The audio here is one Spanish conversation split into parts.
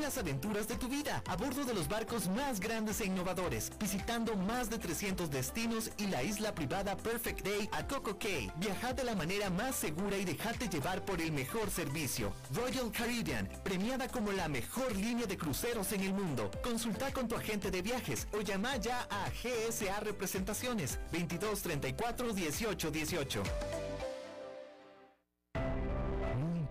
Las aventuras de tu vida a bordo de los barcos más grandes e innovadores, visitando más de 300 destinos y la isla privada Perfect Day a Coco Cay. Viaja de la manera más segura y dejarte llevar por el mejor servicio. Royal Caribbean, premiada como la mejor línea de cruceros en el mundo. Consulta con tu agente de viajes o llama ya a GSA Representaciones 22 34 18 18. No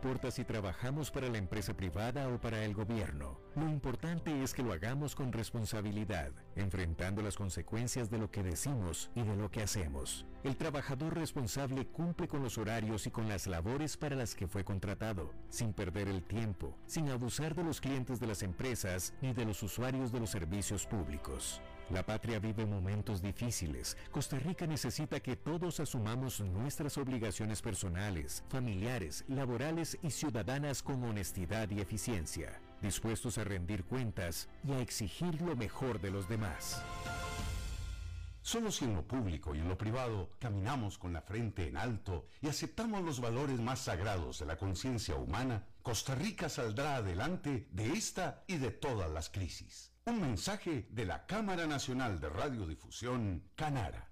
importa si trabajamos para la empresa privada o para el gobierno, lo importante es que lo hagamos con responsabilidad, enfrentando las consecuencias de lo que decimos y de lo que hacemos. El trabajador responsable cumple con los horarios y con las labores para las que fue contratado, sin perder el tiempo, sin abusar de los clientes de las empresas ni de los usuarios de los servicios públicos. La patria vive momentos difíciles. Costa Rica necesita que todos asumamos nuestras obligaciones personales, familiares, laborales y ciudadanas con honestidad y eficiencia, dispuestos a rendir cuentas y a exigir lo mejor de los demás. Solo si en lo público y en lo privado caminamos con la frente en alto y aceptamos los valores más sagrados de la conciencia humana, Costa Rica saldrá adelante de esta y de todas las crisis. Un mensaje de la Cámara Nacional de Radiodifusión, Canara.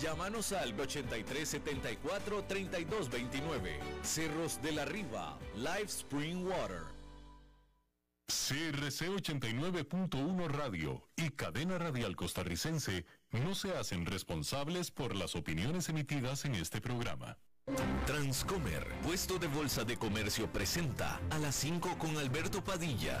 Llámanos al 8374-3229. Cerros de la Riva, Live Spring Water. CRC 89.1 Radio y Cadena Radial Costarricense no se hacen responsables por las opiniones emitidas en este programa. Transcomer, puesto de bolsa de comercio, presenta a las 5 con Alberto Padilla.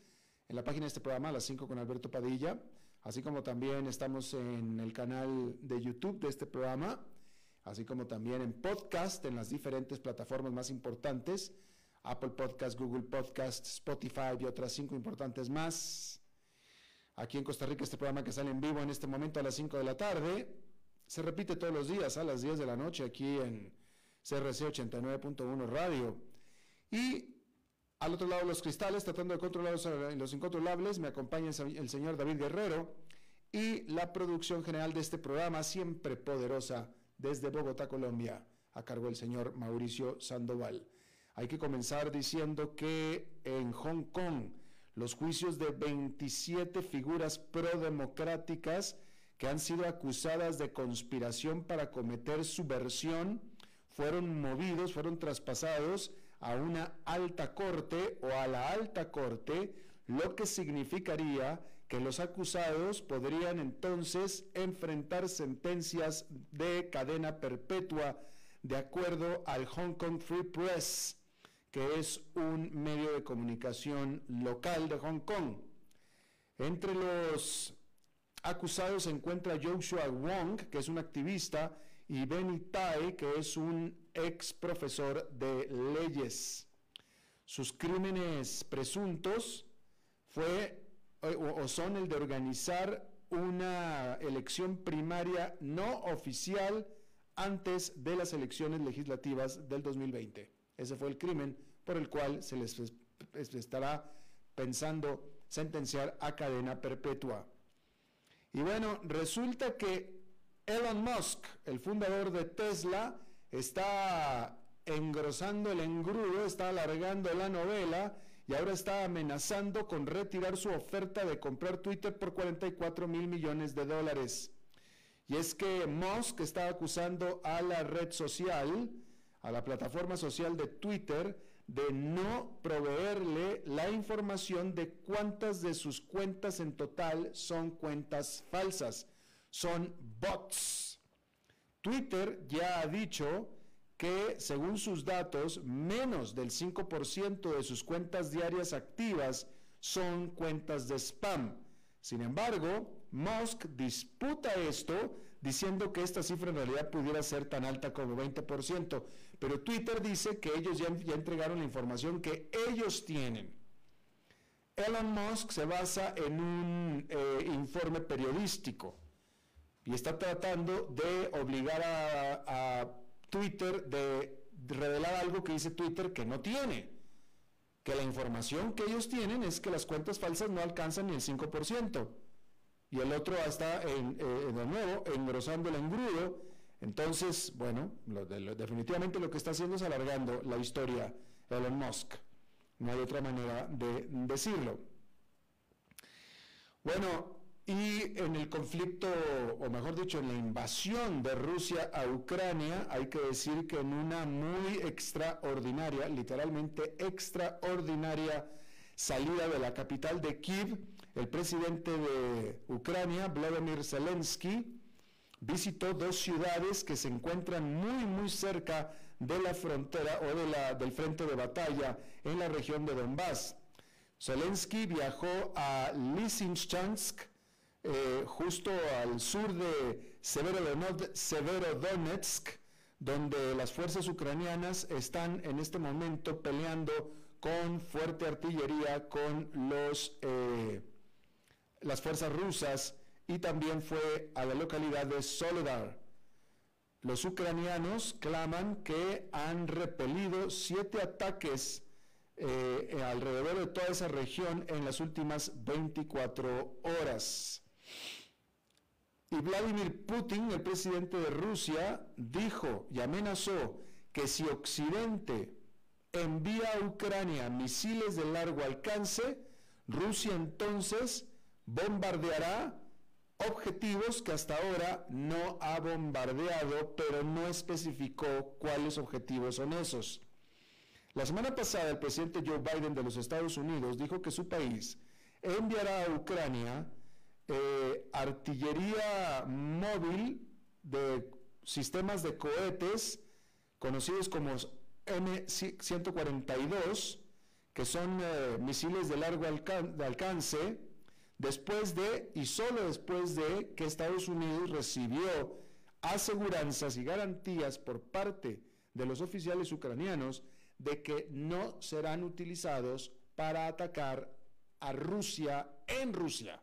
en la página de este programa, a las 5 con Alberto Padilla, así como también estamos en el canal de YouTube de este programa, así como también en podcast en las diferentes plataformas más importantes, Apple Podcast, Google Podcast, Spotify y otras cinco importantes más. Aquí en Costa Rica este programa que sale en vivo en este momento a las 5 de la tarde, se repite todos los días a las 10 de la noche aquí en CRC 89.1 Radio. Y al otro lado los cristales, tratando de controlar los incontrolables, me acompaña el señor David Guerrero y la producción general de este programa, siempre poderosa, desde Bogotá, Colombia, a cargo del señor Mauricio Sandoval. Hay que comenzar diciendo que en Hong Kong los juicios de 27 figuras prodemocráticas que han sido acusadas de conspiración para cometer subversión fueron movidos, fueron traspasados a una alta corte o a la alta corte, lo que significaría que los acusados podrían entonces enfrentar sentencias de cadena perpetua de acuerdo al Hong Kong Free Press, que es un medio de comunicación local de Hong Kong. Entre los acusados se encuentra Joshua Wong, que es un activista, y Benny Tai, que es un ex profesor de leyes. Sus crímenes presuntos fue o, son el de organizar una elección primaria no oficial antes de las elecciones legislativas del 2020. Ese fue el crimen por el cual se les estará pensando sentenciar a cadena perpetua. Y bueno, resulta que Elon Musk, el fundador de Tesla, está engrosando el engrudo, está alargando la novela y ahora está amenazando con retirar su oferta de comprar Twitter por 44 mil millones de dólares. Y es que Musk está acusando a la red social, a la plataforma social de Twitter, de no proveerle la información de cuántas de sus cuentas en total son cuentas falsas, son bots. Twitter ya ha dicho que según sus datos, menos del 5% de sus cuentas diarias activas son cuentas de spam. Sin embargo, Musk disputa esto diciendo que esta cifra en realidad pudiera ser tan alta como 20%, pero Twitter dice que ellos ya, entregaron la información que ellos tienen. Elon Musk se basa en un eh, informe periodístico y está tratando de obligar a, Twitter de revelar algo que dice Twitter que no tiene. Que la información que ellos tienen es que las cuentas falsas no alcanzan ni el 5% y el otro está eh, de nuevo engrosando el engrudo. Entonces, bueno, definitivamente lo que está haciendo es alargando la historia Elon Musk. No hay otra manera de decirlo. Bueno, y en el conflicto, o mejor dicho, en la invasión de Rusia a Ucrania, hay que decir que en una muy extraordinaria, literalmente extraordinaria salida de la capital de Kiev, el presidente de Ucrania, Vladimir Zelensky, visitó dos ciudades que se encuentran muy, muy cerca de la frontera o de la, del frente de batalla en la región de Donbass. Zelensky viajó a Lysychansk, eh, justo al sur de Severodonetsk, donde las fuerzas ucranianas están en este momento peleando con fuerte artillería con los eh, las fuerzas rusas y también fue a la localidad de Soledar. Los ucranianos claman que han repelido siete ataques eh, alrededor de toda esa región en las últimas 24 horas. Y Vladimir Putin, el presidente de Rusia, dijo y amenazó que si Occidente envía a Ucrania misiles de largo alcance, Rusia entonces bombardeará objetivos que hasta ahora no ha bombardeado, pero no especificó cuáles objetivos son esos. La semana pasada el presidente Joe Biden de los Estados Unidos dijo que su país enviará a Ucrania eh, artillería móvil de sistemas de cohetes conocidos como M142, que son eh, misiles de largo alcance, después de y solo después de que Estados Unidos recibió aseguranzas y garantías por parte de los oficiales ucranianos de que no serán utilizados para atacar a Rusia en Rusia.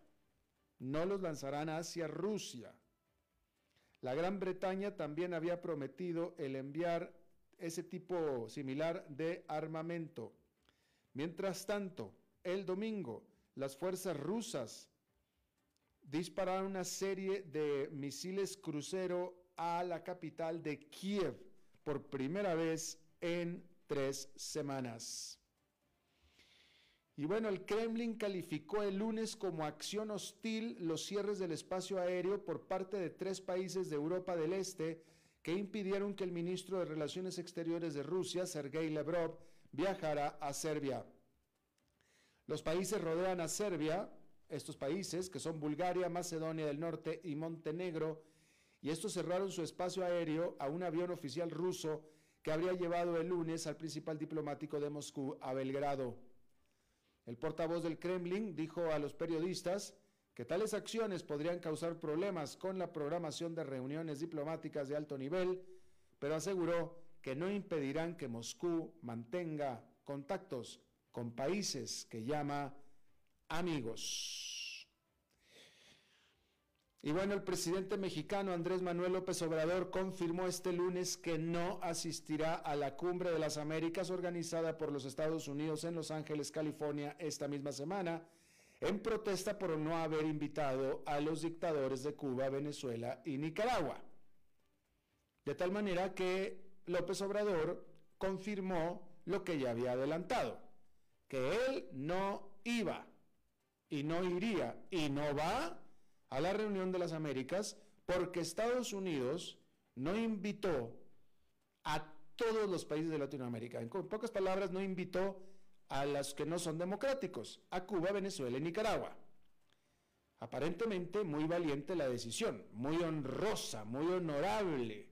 No los lanzarán hacia Rusia. La Gran Bretaña también había prometido el enviar ese tipo similar de armamento. Mientras tanto, el domingo, las fuerzas rusas dispararon una serie de misiles crucero a la capital de Kiev por primera vez en tres semanas. Y bueno, el Kremlin calificó el lunes como acción hostil los cierres del espacio aéreo por parte de tres países de Europa del Este que impidieron que el ministro de Relaciones Exteriores de Rusia, Sergei Lavrov, viajara a Serbia. Los países rodean a Serbia, estos países, que son Bulgaria, Macedonia del Norte y Montenegro, y estos cerraron su espacio aéreo a un avión oficial ruso que habría llevado el lunes al principal diplomático de Moscú a Belgrado. El portavoz del Kremlin dijo a los periodistas que tales acciones podrían causar problemas con la programación de reuniones diplomáticas de alto nivel, pero aseguró que no impedirán que Moscú mantenga contactos con países que llama amigos. Y bueno, el presidente mexicano Andrés Manuel López Obrador confirmó este lunes que no asistirá a la Cumbre de las Américas organizada por los Estados Unidos en Los Ángeles, California, esta misma semana, en protesta por no haber invitado a los dictadores de Cuba, Venezuela y Nicaragua. De tal manera que López Obrador confirmó lo que ya había adelantado, que él no iba y no iría y no va a la reunión de las Américas porque Estados Unidos no invitó a todos los países de Latinoamérica. En pocas palabras, no invitó a los que no son democráticos, a Cuba, Venezuela y Nicaragua. Aparentemente muy valiente la decisión, muy honrosa, muy honorable,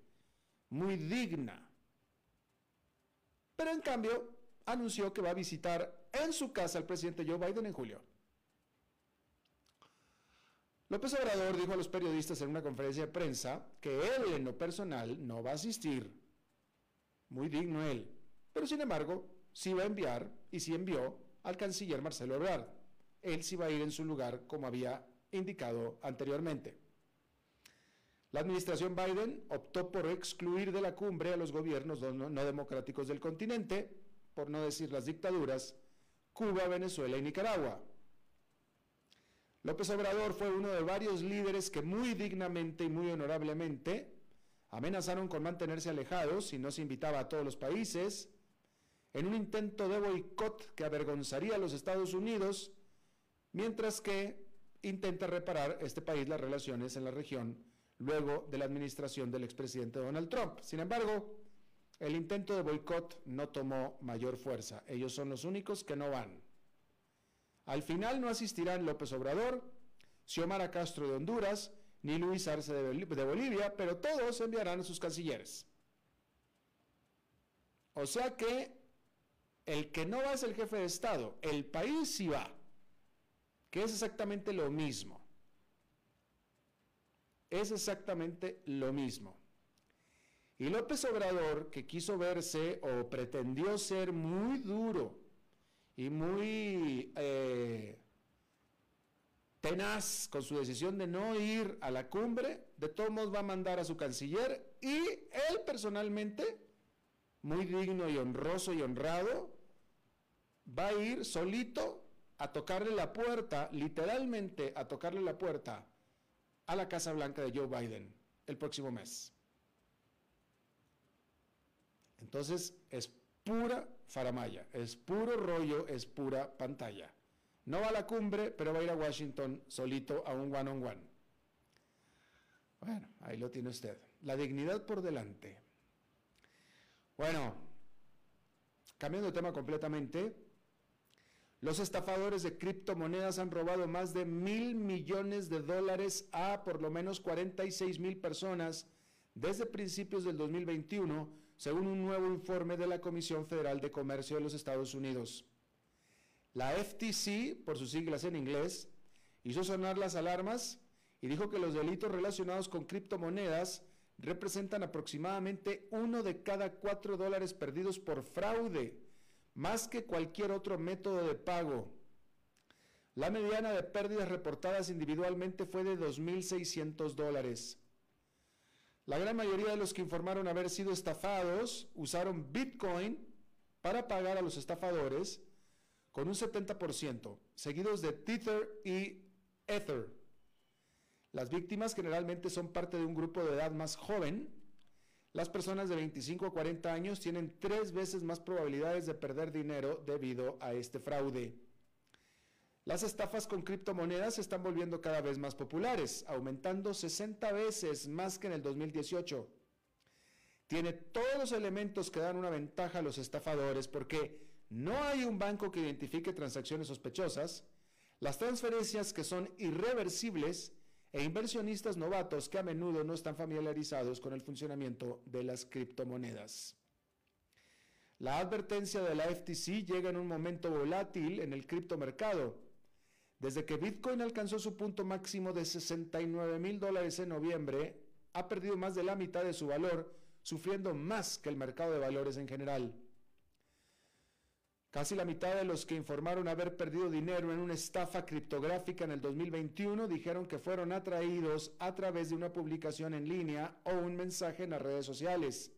muy digna. Pero en cambio anunció que va a visitar en su casa al presidente Joe Biden en julio. López Obrador dijo a los periodistas en una conferencia de prensa que él en lo personal no va a asistir. Muy digno él. Pero sin embargo, sí va a enviar y sí envió al canciller Marcelo Ebrard. Él sí va a ir en su lugar como había indicado anteriormente. La administración Biden optó por excluir de la cumbre a los gobiernos no, democráticos del continente, por no decir las dictaduras, Cuba, Venezuela y Nicaragua. López Obrador fue uno de varios líderes que muy dignamente y muy honorablemente amenazaron con mantenerse alejados si no se invitaba a todos los países, en un intento de boicot que avergonzaría a los Estados Unidos, mientras que intenta reparar este país las relaciones en la región luego de la administración del expresidente Donald Trump. Sin embargo, el intento de boicot no tomó mayor fuerza. Ellos son los únicos que no van. Al final no asistirán López Obrador, Xiomara Castro de Honduras, ni Luis Arce de Bolivia, pero todos enviarán a sus cancilleres. O sea que el que no va es el jefe de Estado, el país sí va, que es exactamente lo mismo. Es exactamente lo mismo. Y López Obrador, que quiso verse o pretendió ser muy duro y muy eh, tenaz con su decisión de no ir a la cumbre, de todos modos va a mandar a su canciller y él personalmente, muy digno y honroso y honrado, va a ir solito a tocarle la puerta, literalmente a tocarle la puerta a la Casa Blanca de Joe Biden el próximo mes. Entonces es pura faramaya, es puro rollo, es pura pantalla. No va a la cumbre, pero va a ir a Washington solito a un one on one. Bueno, ahí lo tiene usted. La dignidad por delante. Bueno, cambiando de tema completamente, los estafadores de criptomonedas han robado más de mil millones de dólares a por lo menos 46 mil personas desde principios del 2021, según un nuevo informe de la Comisión Federal de Comercio de los Estados Unidos. La FTC, por sus siglas en inglés, hizo sonar las alarmas y dijo que los delitos relacionados con criptomonedas representan aproximadamente uno de cada cuatro dólares perdidos por fraude más que cualquier otro método de pago. La mediana de pérdidas reportadas individualmente fue de 2.600 dólares. La gran mayoría de los que informaron haber sido estafados usaron Bitcoin para pagar a los estafadores con un 70%, seguidos de Tether y Ether. Las víctimas generalmente son parte de un grupo de edad más joven, las personas de 25 a 40 años tienen tres veces más probabilidades de perder dinero debido a este fraude. Las estafas con criptomonedas se están volviendo cada vez más populares, aumentando 60 veces más que en el 2018. Tiene todos los elementos que dan una ventaja a los estafadores porque no hay un banco que identifique transacciones sospechosas, las transferencias que son irreversibles e inversionistas novatos que a menudo no están familiarizados con el funcionamiento de las criptomonedas. La advertencia de la FTC llega en un momento volátil en el criptomercado. Desde que Bitcoin alcanzó su punto máximo de 69 mil dólares en noviembre, ha perdido más de la mitad de su valor, sufriendo más que el mercado de valores en general. Casi la mitad de los que informaron haber perdido dinero en una estafa criptográfica en el 2021 dijeron que fueron atraídos a través de una publicación en línea o un mensaje en las redes sociales.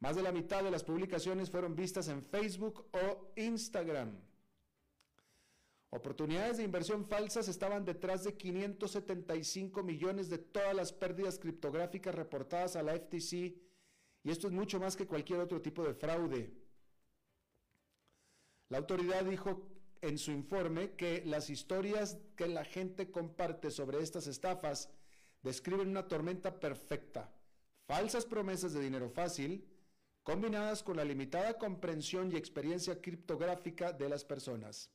Más de la mitad de las publicaciones fueron vistas en Facebook o Instagram. Oportunidades de inversión falsas estaban detrás de 575 millones de todas las pérdidas criptográficas reportadas a la FTC y esto es mucho más que cualquier otro tipo de fraude. La autoridad dijo en su informe que las historias que la gente comparte sobre estas estafas describen una tormenta perfecta, falsas promesas de dinero fácil, combinadas con la limitada comprensión y experiencia criptográfica de las personas.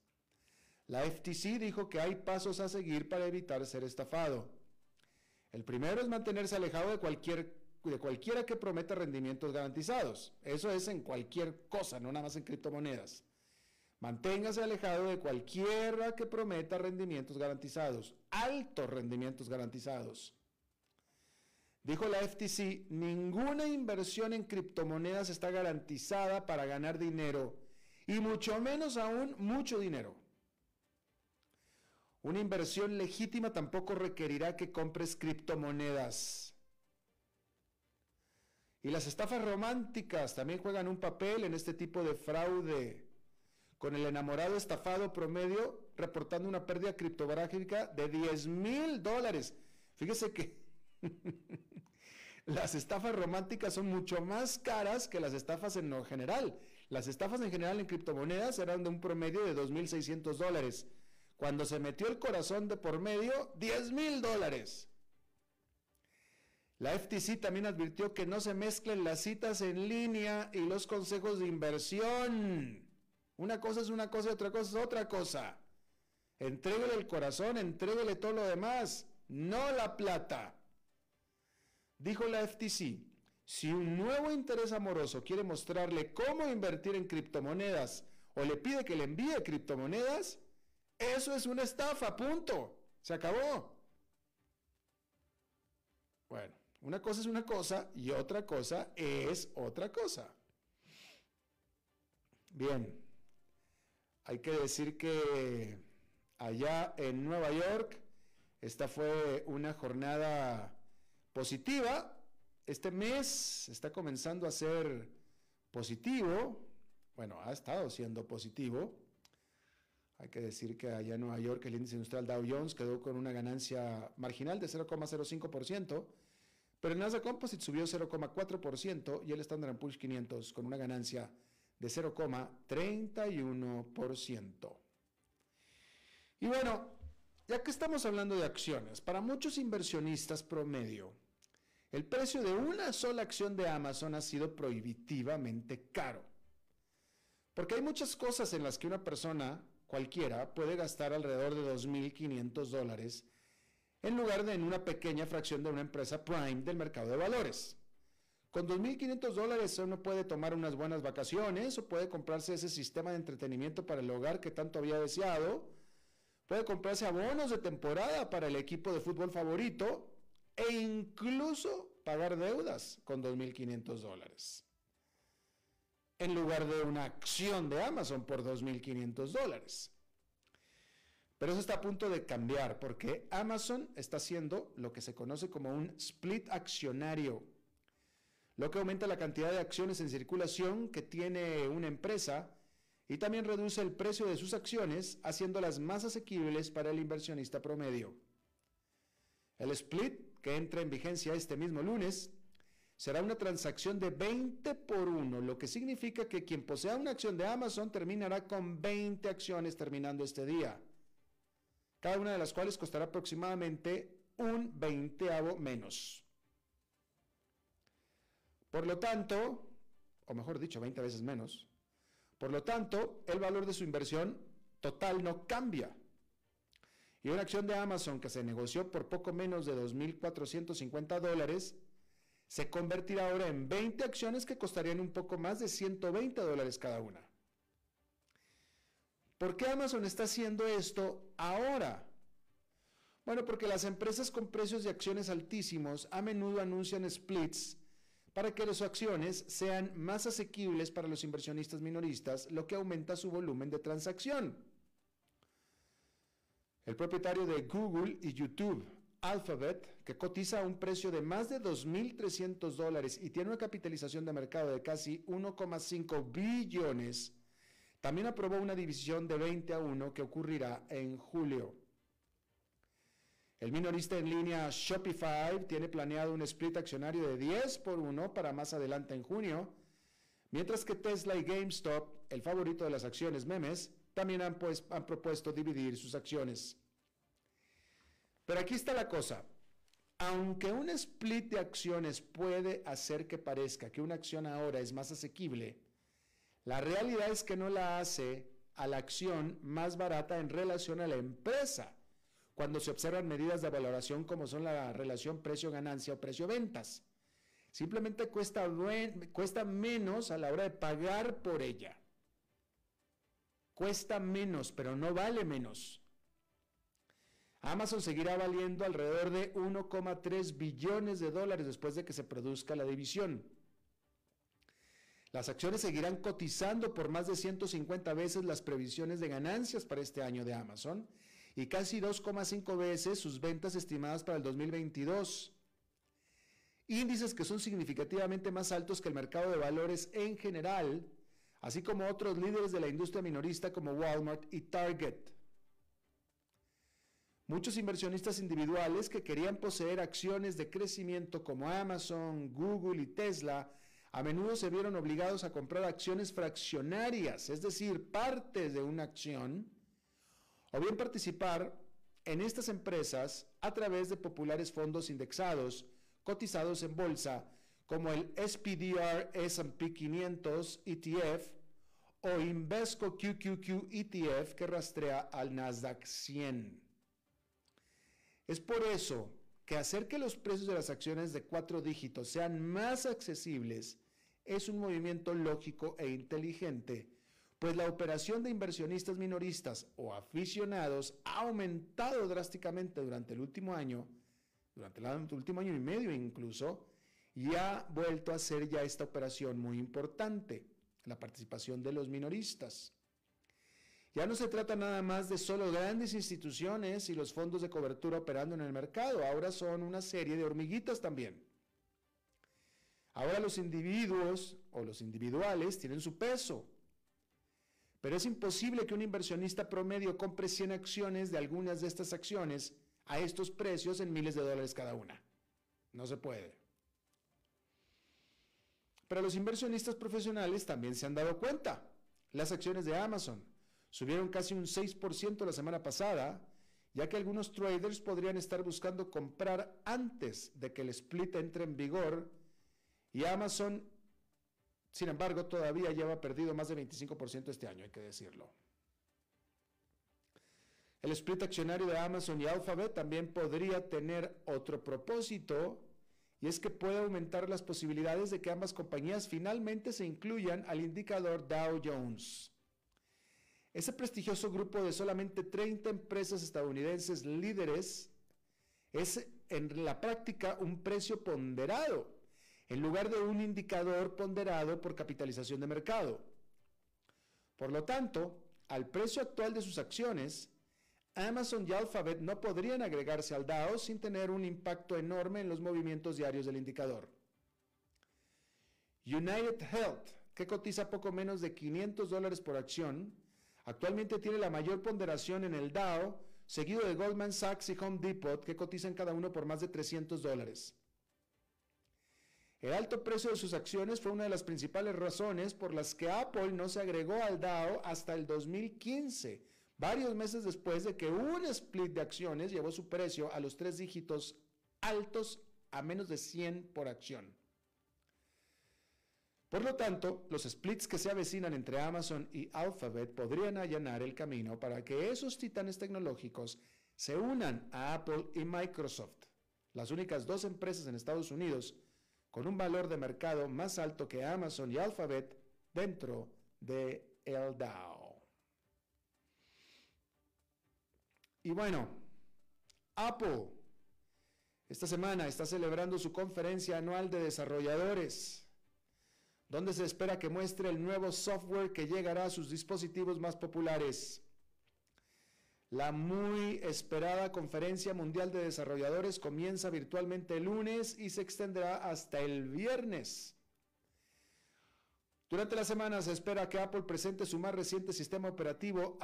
La FTC dijo que hay pasos a seguir para evitar ser estafado. El primero es mantenerse alejado de, cualquier, de cualquiera que prometa rendimientos garantizados. Eso es en cualquier cosa, no nada más en criptomonedas. Manténgase alejado de cualquiera que prometa rendimientos garantizados, altos rendimientos garantizados. Dijo la FTC, ninguna inversión en criptomonedas está garantizada para ganar dinero, y mucho menos aún mucho dinero. Una inversión legítima tampoco requerirá que compres criptomonedas. Y las estafas románticas también juegan un papel en este tipo de fraude con el enamorado estafado promedio reportando una pérdida criptográfica de 10 mil dólares. Fíjese que las estafas románticas son mucho más caras que las estafas en general. Las estafas en general en criptomonedas eran de un promedio de 2.600 dólares. Cuando se metió el corazón de por medio, 10 mil dólares. La FTC también advirtió que no se mezclen las citas en línea y los consejos de inversión. Una cosa es una cosa y otra cosa es otra cosa. Entréguele el corazón, entréguele todo lo demás, no la plata. Dijo la FTC, si un nuevo interés amoroso quiere mostrarle cómo invertir en criptomonedas o le pide que le envíe criptomonedas, eso es una estafa, punto. Se acabó. Bueno, una cosa es una cosa y otra cosa es otra cosa. Bien, hay que decir que allá en Nueva York, esta fue una jornada positiva. Este mes está comenzando a ser positivo. Bueno, ha estado siendo positivo. Hay que decir que allá en Nueva York el índice industrial Dow Jones quedó con una ganancia marginal de 0,05%, pero el Nasdaq Composite subió 0,4% y el Standard Poor's 500 con una ganancia de 0,31%. Y bueno, ya que estamos hablando de acciones, para muchos inversionistas promedio, el precio de una sola acción de Amazon ha sido prohibitivamente caro. Porque hay muchas cosas en las que una persona cualquiera puede gastar alrededor de 2.500 dólares en lugar de en una pequeña fracción de una empresa prime del mercado de valores. Con 2.500 dólares uno puede tomar unas buenas vacaciones o puede comprarse ese sistema de entretenimiento para el hogar que tanto había deseado. Puede comprarse abonos de temporada para el equipo de fútbol favorito e incluso pagar deudas con 2.500 dólares. En lugar de una acción de Amazon por 2.500 dólares. Pero eso está a punto de cambiar porque Amazon está haciendo lo que se conoce como un split accionario lo que aumenta la cantidad de acciones en circulación que tiene una empresa y también reduce el precio de sus acciones, haciéndolas más asequibles para el inversionista promedio. El split, que entra en vigencia este mismo lunes, será una transacción de 20 por 1, lo que significa que quien posea una acción de Amazon terminará con 20 acciones terminando este día, cada una de las cuales costará aproximadamente un veinteavo menos. Por lo tanto, o mejor dicho, 20 veces menos, por lo tanto, el valor de su inversión total no cambia. Y una acción de Amazon que se negoció por poco menos de 2.450 dólares se convertirá ahora en 20 acciones que costarían un poco más de 120 dólares cada una. ¿Por qué Amazon está haciendo esto ahora? Bueno, porque las empresas con precios de acciones altísimos a menudo anuncian splits para que las acciones sean más asequibles para los inversionistas minoristas, lo que aumenta su volumen de transacción. El propietario de Google y YouTube, Alphabet, que cotiza a un precio de más de 2.300 dólares y tiene una capitalización de mercado de casi 1,5 billones, también aprobó una división de 20 a 1 que ocurrirá en julio. El minorista en línea Shopify tiene planeado un split accionario de 10 por 1 para más adelante en junio, mientras que Tesla y GameStop, el favorito de las acciones memes, también han, pues, han propuesto dividir sus acciones. Pero aquí está la cosa. Aunque un split de acciones puede hacer que parezca que una acción ahora es más asequible, la realidad es que no la hace a la acción más barata en relación a la empresa cuando se observan medidas de valoración como son la relación precio-ganancia o precio-ventas. Simplemente cuesta, cuesta menos a la hora de pagar por ella. Cuesta menos, pero no vale menos. Amazon seguirá valiendo alrededor de 1,3 billones de dólares después de que se produzca la división. Las acciones seguirán cotizando por más de 150 veces las previsiones de ganancias para este año de Amazon y casi 2,5 veces sus ventas estimadas para el 2022. Índices que son significativamente más altos que el mercado de valores en general, así como otros líderes de la industria minorista como Walmart y Target. Muchos inversionistas individuales que querían poseer acciones de crecimiento como Amazon, Google y Tesla, a menudo se vieron obligados a comprar acciones fraccionarias, es decir, partes de una acción, o bien participar en estas empresas a través de populares fondos indexados cotizados en bolsa como el SPDR S&P 500 ETF o Invesco QQQ ETF que rastrea al Nasdaq 100. Es por eso que hacer que los precios de las acciones de cuatro dígitos sean más accesibles es un movimiento lógico e inteligente pues la operación de inversionistas minoristas o aficionados ha aumentado drásticamente durante el último año, durante el último año y medio incluso, y ha vuelto a ser ya esta operación muy importante, la participación de los minoristas. Ya no se trata nada más de solo grandes instituciones y los fondos de cobertura operando en el mercado, ahora son una serie de hormiguitas también. Ahora los individuos o los individuales tienen su peso pero es imposible que un inversionista promedio compre 100 acciones de algunas de estas acciones a estos precios en miles de dólares cada una. No se puede. Pero los inversionistas profesionales también se han dado cuenta. Las acciones de Amazon subieron casi un 6% la semana pasada, ya que algunos traders podrían estar buscando comprar antes de que el split entre en vigor y Amazon sin embargo, todavía lleva perdido más de 25% este año, hay que decirlo. El split accionario de Amazon y Alphabet también podría tener otro propósito, y es que puede aumentar las posibilidades de que ambas compañías finalmente se incluyan al indicador Dow Jones. Ese prestigioso grupo de solamente 30 empresas estadounidenses líderes es en la práctica un precio ponderado en lugar de un indicador ponderado por capitalización de mercado. Por lo tanto, al precio actual de sus acciones, Amazon y Alphabet no podrían agregarse al DAO sin tener un impacto enorme en los movimientos diarios del indicador. United Health, que cotiza poco menos de 500 dólares por acción, actualmente tiene la mayor ponderación en el DAO, seguido de Goldman Sachs y Home Depot, que cotizan cada uno por más de 300 dólares. El alto precio de sus acciones fue una de las principales razones por las que Apple no se agregó al DAO hasta el 2015, varios meses después de que un split de acciones llevó su precio a los tres dígitos altos a menos de 100 por acción. Por lo tanto, los splits que se avecinan entre Amazon y Alphabet podrían allanar el camino para que esos titanes tecnológicos se unan a Apple y Microsoft, las únicas dos empresas en Estados Unidos con un valor de mercado más alto que Amazon y Alphabet dentro de el DAO. Y bueno, Apple esta semana está celebrando su conferencia anual de desarrolladores, donde se espera que muestre el nuevo software que llegará a sus dispositivos más populares. La muy esperada Conferencia Mundial de Desarrolladores comienza virtualmente el lunes y se extenderá hasta el viernes. Durante la semana se espera que Apple presente su más reciente sistema operativo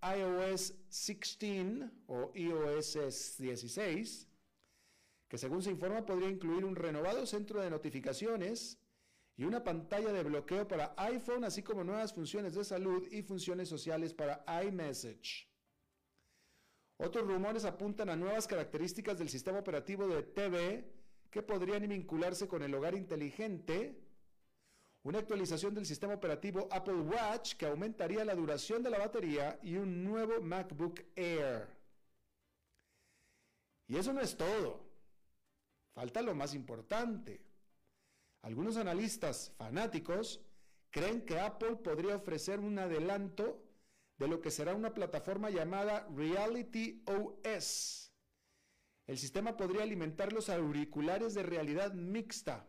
iOS 16 o iOS 16, que según se informa podría incluir un renovado centro de notificaciones y una pantalla de bloqueo para iPhone, así como nuevas funciones de salud y funciones sociales para iMessage. Otros rumores apuntan a nuevas características del sistema operativo de TV que podrían vincularse con el hogar inteligente, una actualización del sistema operativo Apple Watch que aumentaría la duración de la batería y un nuevo MacBook Air. Y eso no es todo. Falta lo más importante. Algunos analistas fanáticos creen que Apple podría ofrecer un adelanto de lo que será una plataforma llamada Reality OS. El sistema podría alimentar los auriculares de realidad mixta,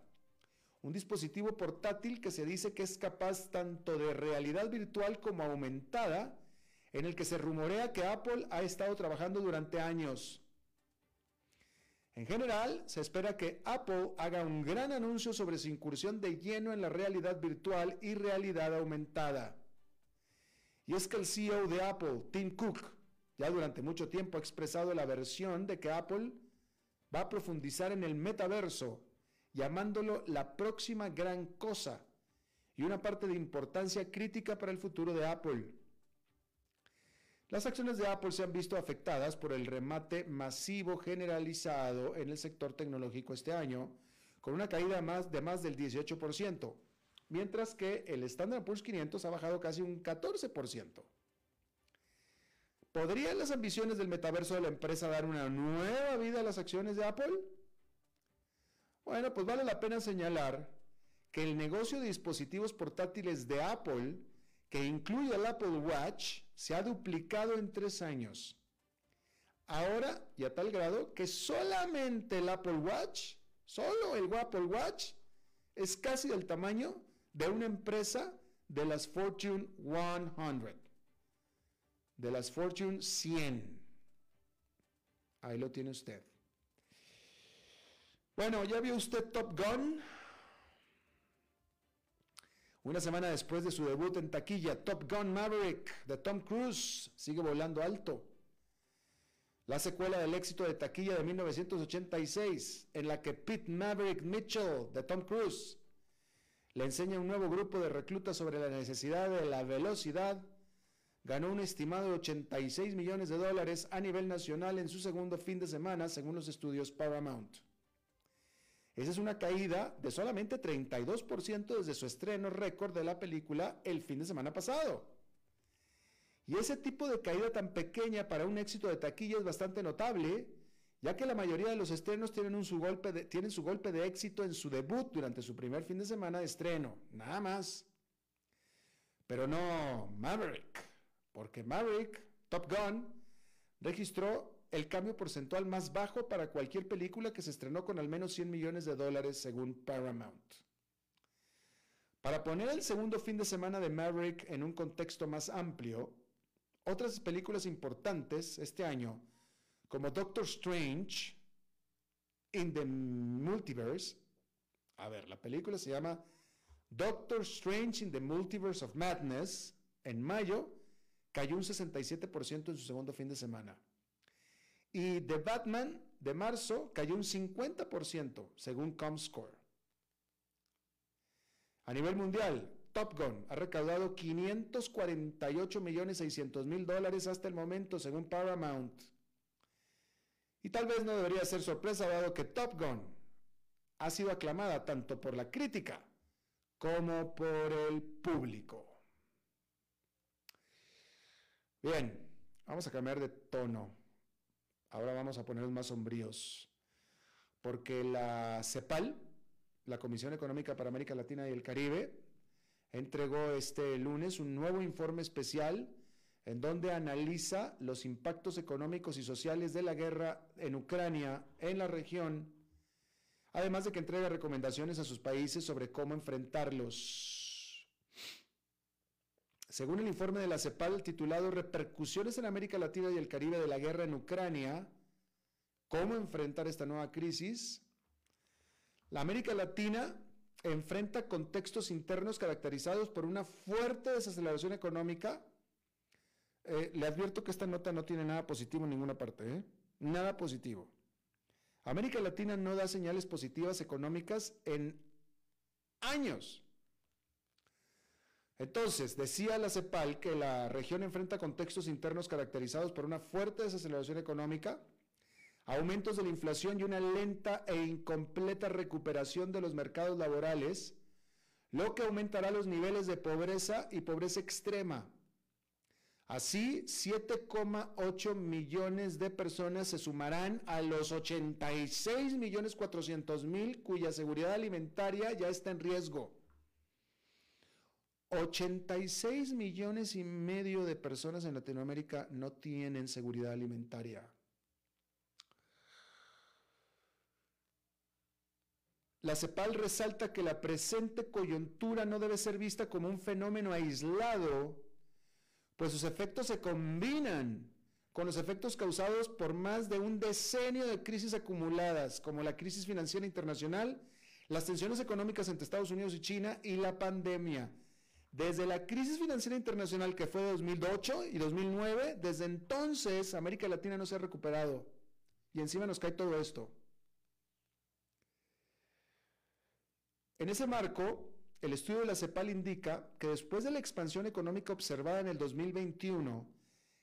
un dispositivo portátil que se dice que es capaz tanto de realidad virtual como aumentada, en el que se rumorea que Apple ha estado trabajando durante años. En general, se espera que Apple haga un gran anuncio sobre su incursión de lleno en la realidad virtual y realidad aumentada. Y es que el CEO de Apple, Tim Cook, ya durante mucho tiempo ha expresado la versión de que Apple va a profundizar en el metaverso, llamándolo la próxima gran cosa y una parte de importancia crítica para el futuro de Apple. Las acciones de Apple se han visto afectadas por el remate masivo generalizado en el sector tecnológico este año, con una caída más de más del 18%, mientras que el Standard Poor's 500 ha bajado casi un 14%. ¿Podrían las ambiciones del metaverso de la empresa dar una nueva vida a las acciones de Apple? Bueno, pues vale la pena señalar que el negocio de dispositivos portátiles de Apple que incluye el Apple Watch, se ha duplicado en tres años. Ahora, y a tal grado, que solamente el Apple Watch, solo el Apple Watch, es casi del tamaño de una empresa de las Fortune 100, de las Fortune 100. Ahí lo tiene usted. Bueno, ¿ya vio usted Top Gun? Una semana después de su debut en taquilla, Top Gun Maverick de Tom Cruise sigue volando alto. La secuela del éxito de taquilla de 1986, en la que Pete Maverick Mitchell de Tom Cruise le enseña a un nuevo grupo de reclutas sobre la necesidad de la velocidad, ganó un estimado de 86 millones de dólares a nivel nacional en su segundo fin de semana, según los estudios Paramount. Esa es una caída de solamente 32% desde su estreno récord de la película el fin de semana pasado. Y ese tipo de caída tan pequeña para un éxito de taquilla es bastante notable, ya que la mayoría de los estrenos tienen, su, golpe de, tienen su golpe de éxito en su debut durante su primer fin de semana de estreno, nada más. Pero no Maverick, porque Maverick, Top Gun, registró el cambio porcentual más bajo para cualquier película que se estrenó con al menos 100 millones de dólares según Paramount. Para poner el segundo fin de semana de Maverick en un contexto más amplio, otras películas importantes este año, como Doctor Strange in the Multiverse, a ver, la película se llama Doctor Strange in the Multiverse of Madness, en mayo cayó un 67% en su segundo fin de semana. Y The Batman de marzo cayó un 50% según Comscore. A nivel mundial, Top Gun ha recaudado 548 millones 600 mil dólares hasta el momento según Paramount. Y tal vez no debería ser sorpresa dado que Top Gun ha sido aclamada tanto por la crítica como por el público. Bien, vamos a cambiar de tono. Ahora vamos a ponernos más sombríos, porque la CEPAL, la Comisión Económica para América Latina y el Caribe, entregó este lunes un nuevo informe especial en donde analiza los impactos económicos y sociales de la guerra en Ucrania, en la región, además de que entrega recomendaciones a sus países sobre cómo enfrentarlos. Según el informe de la CEPAL titulado Repercusiones en América Latina y el Caribe de la guerra en Ucrania, ¿cómo enfrentar esta nueva crisis? La América Latina enfrenta contextos internos caracterizados por una fuerte desaceleración económica. Eh, le advierto que esta nota no tiene nada positivo en ninguna parte, ¿eh? nada positivo. América Latina no da señales positivas económicas en años. Entonces, decía la CEPAL que la región enfrenta contextos internos caracterizados por una fuerte desaceleración económica, aumentos de la inflación y una lenta e incompleta recuperación de los mercados laborales, lo que aumentará los niveles de pobreza y pobreza extrema. Así, 7,8 millones de personas se sumarán a los 86 millones 400 mil cuya seguridad alimentaria ya está en riesgo. 86 millones y medio de personas en Latinoamérica no tienen seguridad alimentaria. La CEPAL resalta que la presente coyuntura no debe ser vista como un fenómeno aislado, pues sus efectos se combinan con los efectos causados por más de un decenio de crisis acumuladas, como la crisis financiera internacional, las tensiones económicas entre Estados Unidos y China y la pandemia. Desde la crisis financiera internacional que fue de 2008 y 2009, desde entonces América Latina no se ha recuperado. Y encima nos cae todo esto. En ese marco, el estudio de la CEPAL indica que después de la expansión económica observada en el 2021,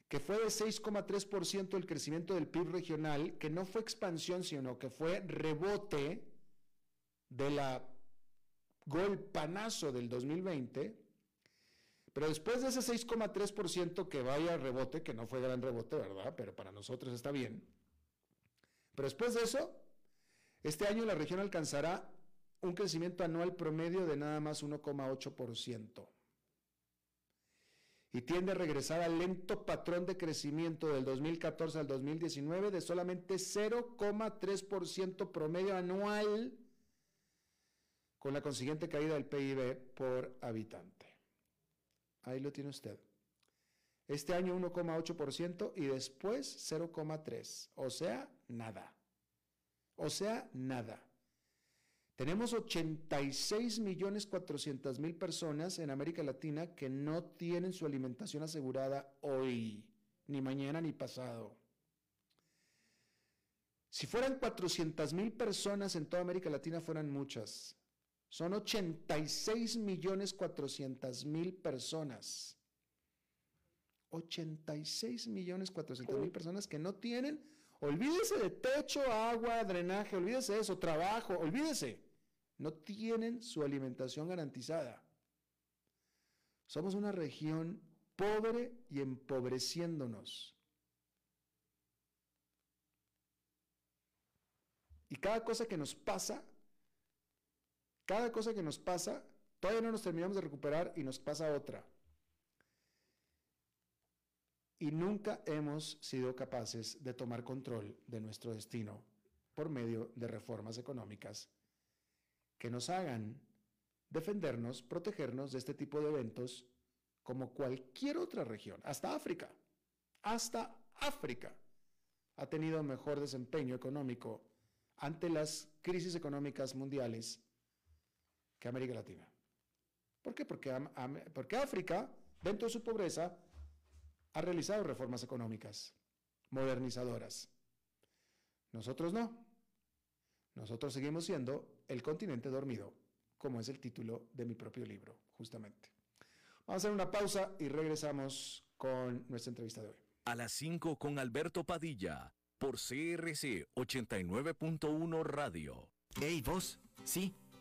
que fue de 6,3% el crecimiento del PIB regional, que no fue expansión, sino que fue rebote de la golpanazo del 2020, pero después de ese 6,3% que vaya rebote, que no fue gran rebote, ¿verdad? Pero para nosotros está bien. Pero después de eso, este año la región alcanzará un crecimiento anual promedio de nada más 1,8%. Y tiende a regresar al lento patrón de crecimiento del 2014 al 2019 de solamente 0,3% promedio anual, con la consiguiente caída del PIB por habitante. Ahí lo tiene usted. Este año 1,8% y después 0,3%. O sea, nada. O sea, nada. Tenemos 86 millones 400 mil personas en América Latina que no tienen su alimentación asegurada hoy, ni mañana ni pasado. Si fueran 400 mil personas en toda América Latina, fueran muchas. Son 86 millones 400 mil personas. 86 millones 400 mil personas que no tienen, olvídese de techo, agua, drenaje, olvídese de eso, trabajo, olvídese no tienen su alimentación garantizada. Somos una región pobre y empobreciéndonos. Y cada cosa que nos pasa, cada cosa que nos pasa, todavía no nos terminamos de recuperar y nos pasa otra. Y nunca hemos sido capaces de tomar control de nuestro destino por medio de reformas económicas que nos hagan defendernos, protegernos de este tipo de eventos como cualquier otra región, hasta África, hasta África ha tenido mejor desempeño económico ante las crisis económicas mundiales que América Latina. ¿Por qué? Porque, porque África, dentro de su pobreza, ha realizado reformas económicas modernizadoras. Nosotros no. Nosotros seguimos siendo el continente dormido, como es el título de mi propio libro, justamente. Vamos a hacer una pausa y regresamos con nuestra entrevista de hoy. A las 5 con Alberto Padilla, por CRC 89.1 Radio. Hey, vos. Sí,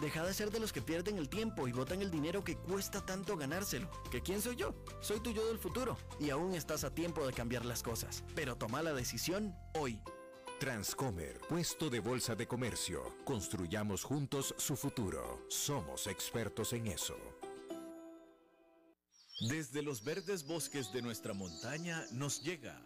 Deja de ser de los que pierden el tiempo y botan el dinero que cuesta tanto ganárselo. ¿Que quién soy yo? Soy tu yo del futuro. Y aún estás a tiempo de cambiar las cosas. Pero toma la decisión hoy. Transcomer, puesto de bolsa de comercio. Construyamos juntos su futuro. Somos expertos en eso. Desde los verdes bosques de nuestra montaña nos llega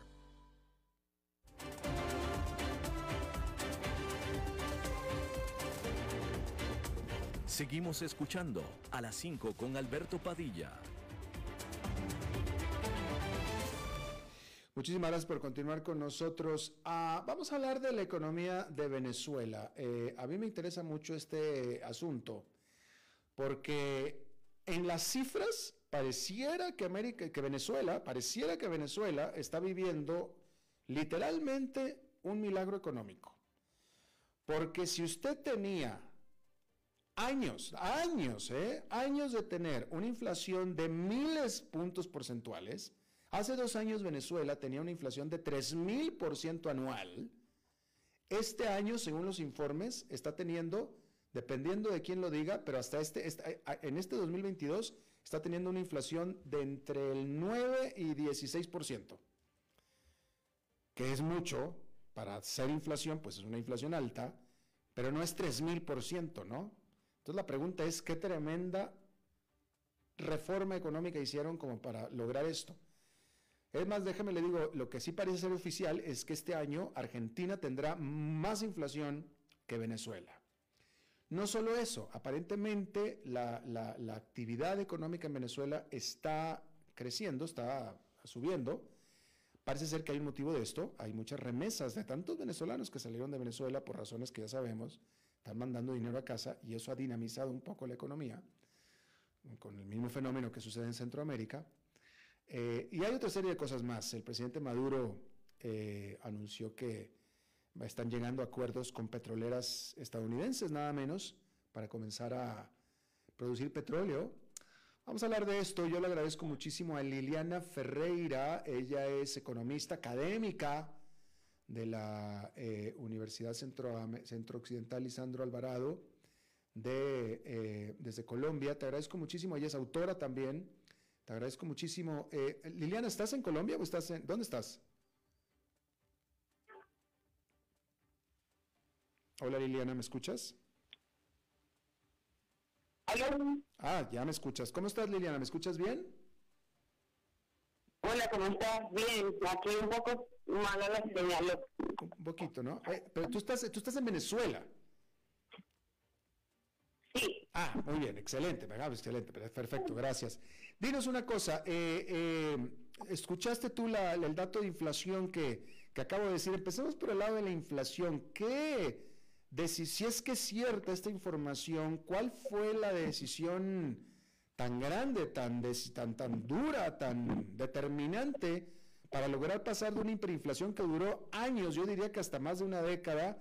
Seguimos escuchando a las 5 con Alberto Padilla. Muchísimas gracias por continuar con nosotros. Ah, vamos a hablar de la economía de Venezuela. Eh, a mí me interesa mucho este asunto porque en las cifras pareciera que América, que Venezuela, pareciera que Venezuela está viviendo literalmente un milagro económico. Porque si usted tenía años, años, ¿eh? años de tener una inflación de miles puntos porcentuales, hace dos años Venezuela tenía una inflación de 3.000% anual, este año, según los informes, está teniendo dependiendo de quién lo diga, pero hasta este, este en este 2022 está teniendo una inflación de entre el 9 y 16%, que es mucho, para ser inflación, pues es una inflación alta, pero no es 3000%, ¿no? Entonces la pregunta es, ¿qué tremenda reforma económica hicieron como para lograr esto? Es más, déjeme le digo, lo que sí parece ser oficial es que este año Argentina tendrá más inflación que Venezuela. No solo eso, aparentemente la, actividad económica en Venezuela está creciendo, está subiendo. Parece ser que hay un motivo de esto. Hay muchas remesas de tantos venezolanos que salieron de Venezuela por razones que ya sabemos, están mandando dinero a casa y eso ha dinamizado un poco la economía, con el mismo fenómeno que sucede en Centroamérica. Eh, y hay otra serie de cosas más. El presidente Maduro eh, anunció que están llegando a acuerdos con petroleras estadounidenses, nada menos, para comenzar a producir petróleo. Vamos a hablar de esto. Yo le agradezco muchísimo a Liliana Ferreira. Ella es economista académica de la eh, Universidad Centro, Centro, Occidental Lisandro Alvarado de, eh, desde Colombia. Te agradezco muchísimo. Ella es autora también. Te agradezco muchísimo. Eh, Liliana, ¿estás en Colombia o estás en... ¿Dónde estás? Hola Liliana, ¿me escuchas? Ah, ya me escuchas. ¿Cómo estás Liliana? ¿Me escuchas bien? Hola, ¿cómo estás? Bien, aquí un poco mala la señal. Un poquito, ¿no? Eh, pero tú estás, tú estás en Venezuela. Sí. Ah, muy bien, excelente, excelente, perfecto, gracias. Dinos una cosa, eh, eh, ¿escuchaste tú el dato de inflación que, que acabo de decir? Empecemos por el lado de la inflación. ¿Qué, de si, es que es cierta esta información, cuál fue la decisión tan grande, tan, tan, tan dura, tan determinante para lograr pasar de una hiperinflación que duró años, yo diría que hasta más de una década,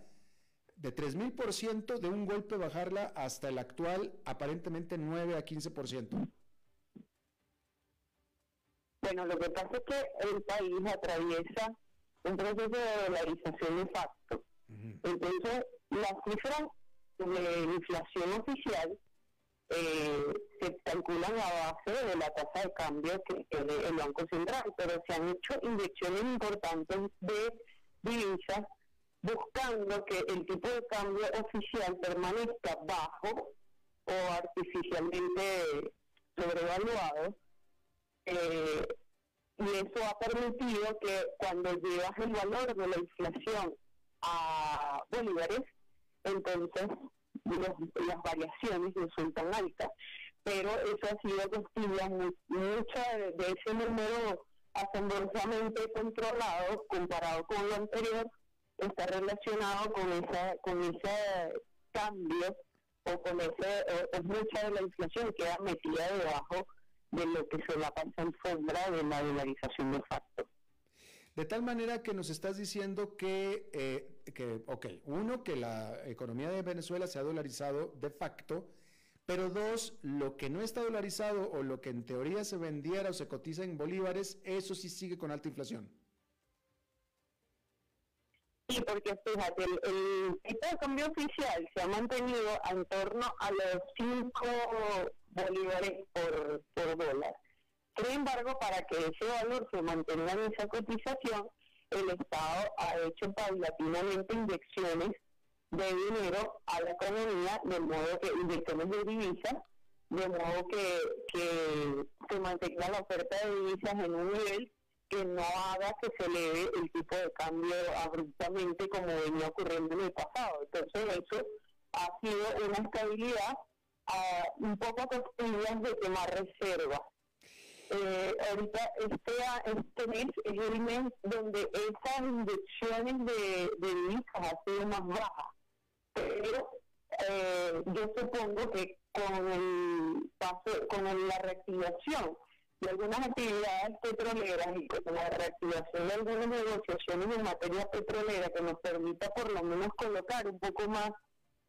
de 3.000% de un golpe bajarla hasta el actual aparentemente 9 a 15%. Bueno, lo que pasa es que el país atraviesa un proceso de dolarización de facto. Entonces, las cifras de inflación oficial eh, se calculan a base de la tasa de cambio que tiene el Banco Central, pero se han hecho inyecciones importantes de divisas buscando que el tipo de cambio oficial permanezca bajo o artificialmente sobrevaluado. Eh, y eso ha permitido que cuando llevas el valor de la inflación a bolívares, entonces las variaciones no son tan altas. Pero eso ha sido costilla mucha de, ese número asombrosamente controlado comparado con lo anterior está relacionado con esa con ese cambio o con ese mucha de la inflación queda metida debajo de lo que se la pasa en sombra de la dolarización de facto. De tal manera que nos estás diciendo que, eh, que, ok, uno, que la economía de Venezuela se ha dolarizado de facto, pero dos, lo que no está dolarizado o lo que en teoría se vendiera o se cotiza en bolívares, eso sí sigue con alta inflación. Sí, porque fíjate, el, tipo de cambio oficial se ha mantenido en torno a los 5 bolívares por, por dólar. Sin embargo, para que ese valor se mantenga en esa cotización, el Estado ha hecho paulatinamente inyecciones de dinero a la economía, de modo que inyecciones de divisas, de modo que, que se mantenga la oferta de divisas en un nivel que no haga que se eleve el tipo de cambio abruptamente como venía ocurriendo en el pasado. Entonces eso ha sido una estabilidad uh, un poco costillas de tomar reservas eh, ahorita este, este mes es el mes donde esas inyecciones de, de divisas han sido más bajas. Pero eh, yo supongo que con el paso, con la reactivación de algunas actividades petroleras y con la reactivación de algunas negociaciones en materia petrolera que nos permita por lo menos colocar un poco más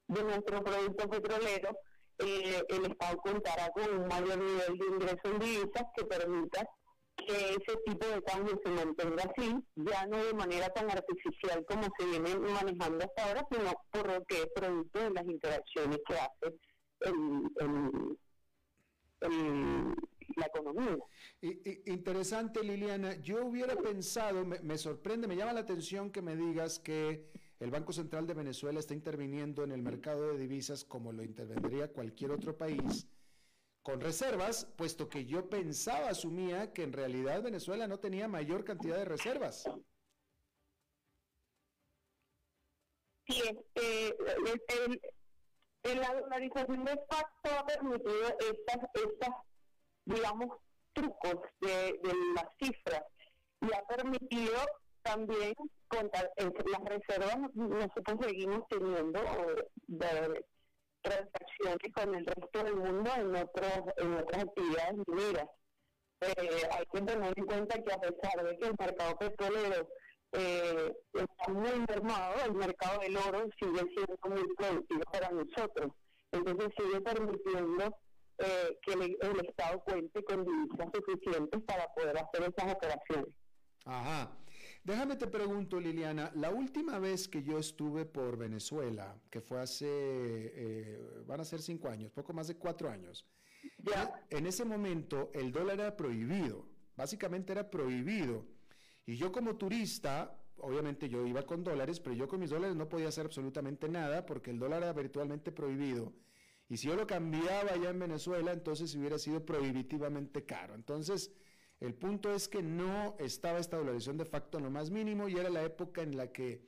de nuestro producto petrolero, eh, el Estado contará con un mayor nivel de ingreso en divisas que permita que ese tipo de cambio se mantenga así, ya no de manera tan artificial como se viene manejando hasta ahora, sino por lo que es producto de las interacciones que hace el, la economía. interesante, Liliana. Yo hubiera pensado, me sorprende, me llama la atención que me digas que el Banco Central de Venezuela está interviniendo en el mercado de divisas como lo intervendría cualquier otro país, con reservas, puesto que yo pensaba, asumía que en realidad Venezuela no tenía mayor cantidad de reservas. Sí, este, la dolarización de facto ha permitido estas, estas digamos, trucos de las cifras y ha permitido también contar, las reservas nosotros seguimos teniendo de transacciones con el resto del mundo en otros en otras actividades mineras. Eh, hay que tener en cuenta que a pesar de que el mercado petrolero eh, está muy mermado, el mercado del oro sigue siendo muy productivo para nosotros. Entonces sigue permitiendo eh, que el, el Estado cuente con divisas suficientes para poder hacer esas operaciones. Ajá. Déjame te pregunto, Liliana, la última vez que yo estuve por Venezuela, que fue hace, eh, van a ser cinco años, poco más de cuatro años, en ese momento el dólar era prohibido, básicamente era prohibido. Y yo como turista, obviamente yo iba con dólares, pero yo con mis dólares no podía hacer absolutamente nada porque el dólar era virtualmente prohibido. Y si yo lo cambiaba allá en Venezuela, entonces hubiera sido prohibitivamente caro. Entonces, el punto es que no estaba esta dolarización de facto en lo más mínimo y era la época en la que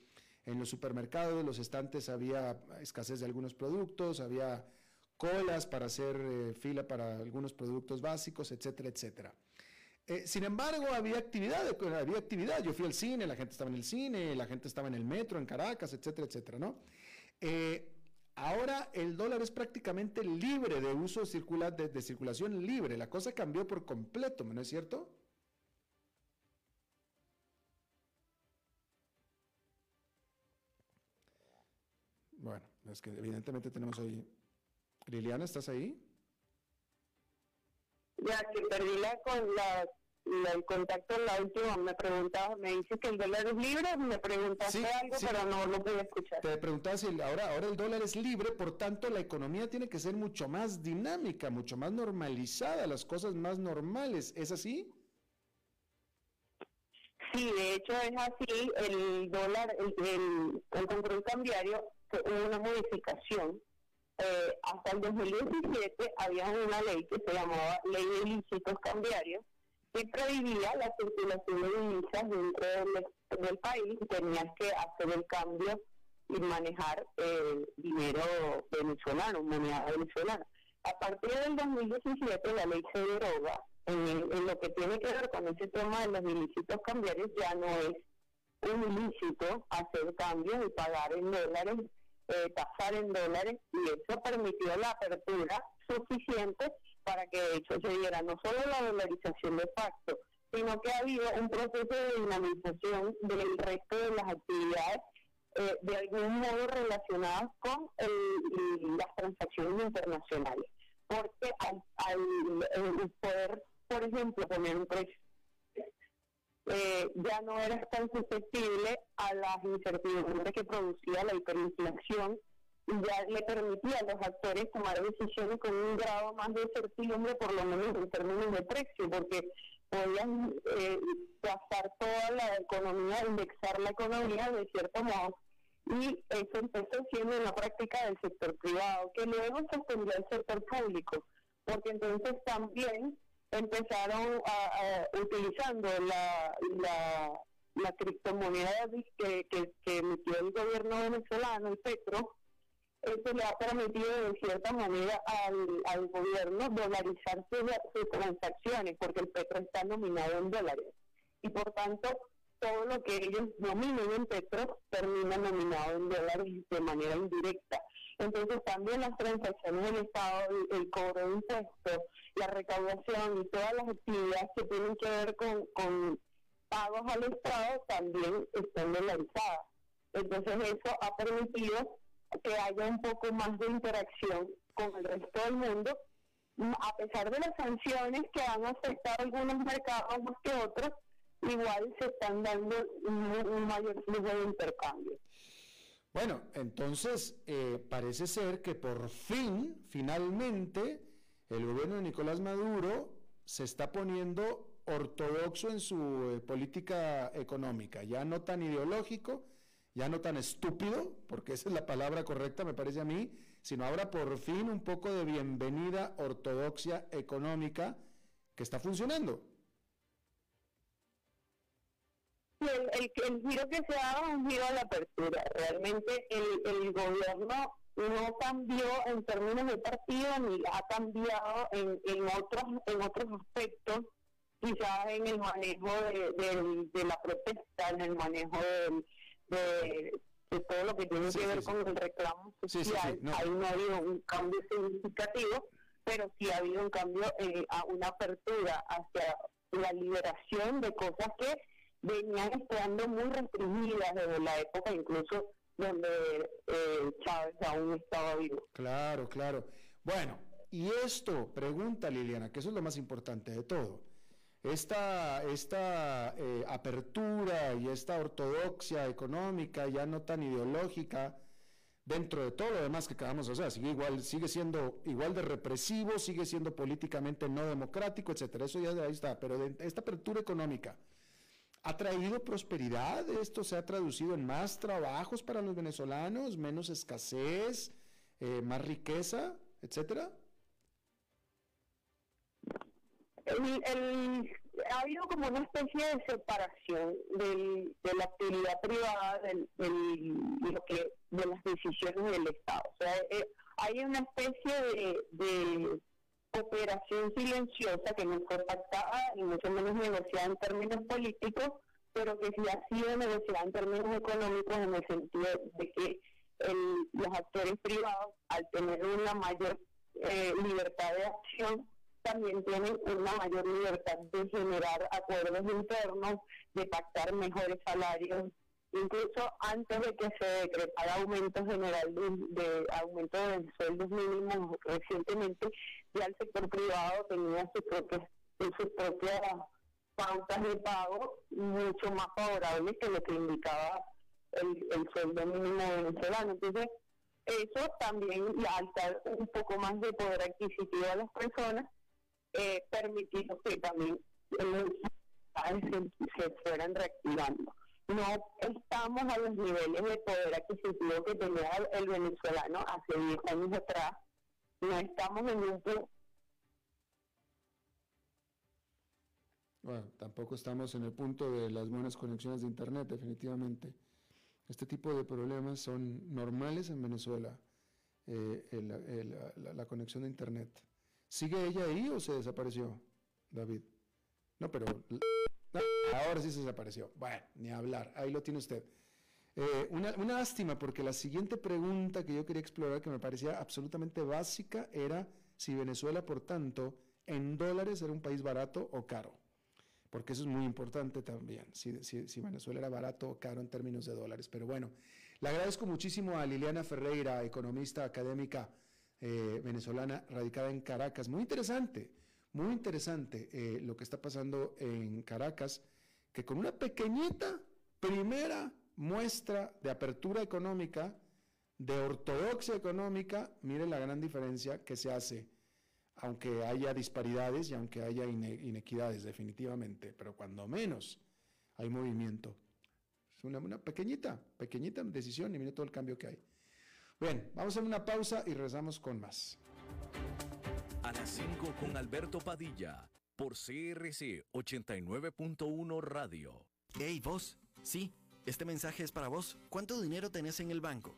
en los supermercados, los estantes había escasez de algunos productos, había colas para hacer eh, fila para algunos productos básicos, etcétera, etcétera. Eh, sin embargo, había actividad, había actividad. Yo fui al cine, la gente estaba en el cine, la gente estaba en el metro, en Caracas, etcétera, etcétera, ¿no? Eh, Ahora el dólar es prácticamente libre de uso de, de, circulación libre. La cosa cambió por completo, ¿no es cierto? Bueno, es que evidentemente tenemos ahí. Liliana, ¿estás ahí? Ya, que perdí la, con la el contacto la última me preguntaba, me dice que el dólar es libre, me preguntaste algo, pero no lo pude escuchar. Te preguntaba si ahora, ahora el dólar es libre, por tanto la economía tiene que ser mucho más dinámica, mucho más normalizada, las cosas más normales, ¿es así? Sí, de hecho es así, el dólar, el, el, el control cambiario, hubo una modificación. Eh, hasta el 2017 había una ley que se llamaba Ley de Ilícitos Cambiarios, que prohibía la circulación de divisas dentro del, país, tenías que hacer el cambio y manejar eh, dinero venezolano, moneda venezolana. A partir del 2017 la ley se deroga en, lo que tiene que ver con ese tema de los ilícitos cambiarios, ya no es un ilícito hacer cambios y pagar en dólares, eh, en dólares, y eso permitió la apertura suficiente para que de hecho se diera no solo la dolarización de facto, sino que ha habido un proceso de dinamización del resto de las actividades eh, de algún modo relacionadas con las transacciones internacionales. Porque al, poder, por ejemplo, poner un precio, eh, ya no eras tan susceptible a las incertidumbres que producía la hiperinflación y ya le permitía a los actores tomar decisiones con un grado más de certidumbre, por lo menos en términos de precio, porque podían eh, toda la economía, indexar la economía de cierto modo. Y eso empezó siendo una práctica del sector privado, que luego se extendió al sector público, porque entonces también empezaron a, utilizando la, la, la criptomoneda que, que, que emitió el gobierno venezolano, el Petro, eso le ha permitido de cierta manera al, al gobierno dolarizar sus, transacciones, porque el petro está nominado en dólares. Y por tanto, todo lo que ellos nominen en petro termina nominado en dólares de manera indirecta. Entonces también las transacciones del Estado, el, cobro de impuestos, la recaudación y todas las actividades que tienen que ver con, con pagos al Estado también están dolarizadas. Entonces eso ha permitido que haya un poco más de interacción con el resto del mundo, a pesar de las sanciones que han afectado algunos mercados más que otros, igual se están dando un, mayor flujo de intercambio. Bueno, entonces eh, parece ser que por fin, finalmente, el gobierno de Nicolás Maduro se está poniendo ortodoxo en su eh, política económica, ya no tan ideológico, ya no tan estúpido, porque esa es la palabra correcta, me parece a mí, sino ahora por fin un poco de bienvenida ortodoxia económica que está funcionando. El, giro que se ha un giro a la apertura. Realmente el, el gobierno no cambió en términos de partido ni ha cambiado en, en otros en otros aspectos quizás en el manejo de, de la protesta en el manejo del de, todo lo que tiene que ver con el reclamo social. Ahí no ha habido un cambio significativo, pero sí ha habido un cambio, eh, a una apertura hacia la liberación de cosas que venían estando muy restringidas desde la época incluso donde eh, Chávez aún estaba vivo. Claro, claro. Bueno, y esto, pregunta Liliana, que eso es lo más importante de todo esta, esta eh, apertura y esta ortodoxia económica, ya no tan ideológica, dentro de todo lo demás que acabamos de hacer, sigue igual, sigue siendo igual de represivo, sigue siendo políticamente no democrático, etcétera. Eso ya de ahí está. Pero esta apertura económica ha traído prosperidad. Esto se ha traducido en más trabajos para los venezolanos, menos escasez, eh, más riqueza, etcétera el, ha habido como una especie de separación del, de la actividad privada del, que, de las decisiones del Estado. O sea, eh, hay una especie de, de cooperación silenciosa que no fue pactada y mucho menos negociada en términos políticos, pero que sí ha sido negociada en términos económicos en el sentido de que el, los actores privados, al tener una mayor eh, libertad de acción, también tienen una mayor libertad de generar acuerdos internos, de pactar mejores salarios, incluso antes de que se decretara aumento general de, aumento de sueldos mínimos recientemente, ya el sector privado tenía sus propias, sus propias pautas de pago mucho más favorables que lo que indicaba el, el sueldo mínimo venezolano. Entonces, eso también, al dar un poco más de poder adquisitivo a las personas, eh, permitido que también se, fueran reactivando. No estamos a los niveles de poder adquisitivo que tenía el, venezolano hace 10 años atrás. No estamos en un Bueno, tampoco estamos en el punto de las buenas conexiones de Internet, definitivamente. Este tipo de problemas son normales en Venezuela, eh, la, conexión de Internet. ¿Sigue ella ahí o se desapareció, David? No, pero ahora sí se desapareció. Bueno, ni hablar, ahí lo tiene usted. Eh, una, lástima porque la siguiente pregunta que yo quería explorar, que me parecía absolutamente básica, era si Venezuela, por tanto, en dólares era un país barato o caro. Porque eso es muy importante también, si, si, Venezuela era barato o caro en términos de dólares. Pero bueno, le agradezco muchísimo a Liliana Ferreira, economista académica eh, venezolana radicada en Caracas. Muy interesante, muy interesante eh, lo que está pasando en Caracas, que con una pequeñita primera muestra de apertura económica, de ortodoxia económica, mire la gran diferencia que se hace, aunque haya disparidades y aunque haya inequidades definitivamente, pero cuando menos hay movimiento. Es una, una pequeñita, pequeñita decisión y mire todo el cambio que hay. Bien, vamos a hacer una pausa y regresamos con más. A las 5 con Alberto Padilla, por CRC 89.1 Radio. Hey, vos, sí. Este mensaje es para vos. ¿Cuánto dinero tenés en el banco?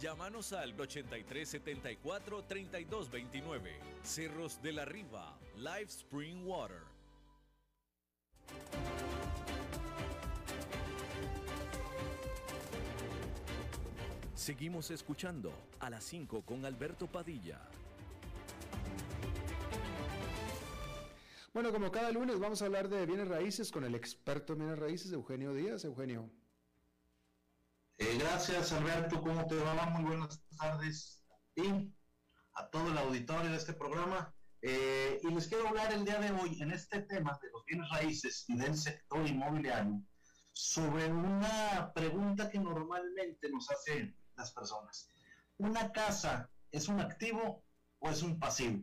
Llámanos al 8374 3229. Cerros de la Riva, Live Spring Water. Seguimos escuchando a las 5 con Alberto Padilla. Bueno, como cada lunes vamos a hablar de bienes raíces con el experto en bienes raíces, Eugenio Díaz. Eugenio. Eh, gracias, Alberto. ¿Cómo te va? Muy buenas tardes y a todo el auditorio de este programa. Eh, y les quiero hablar el día de hoy en este tema de los bienes raíces y del sector inmobiliario sobre una pregunta que normalmente nos hacen las personas. ¿Una casa es un activo o es un pasivo?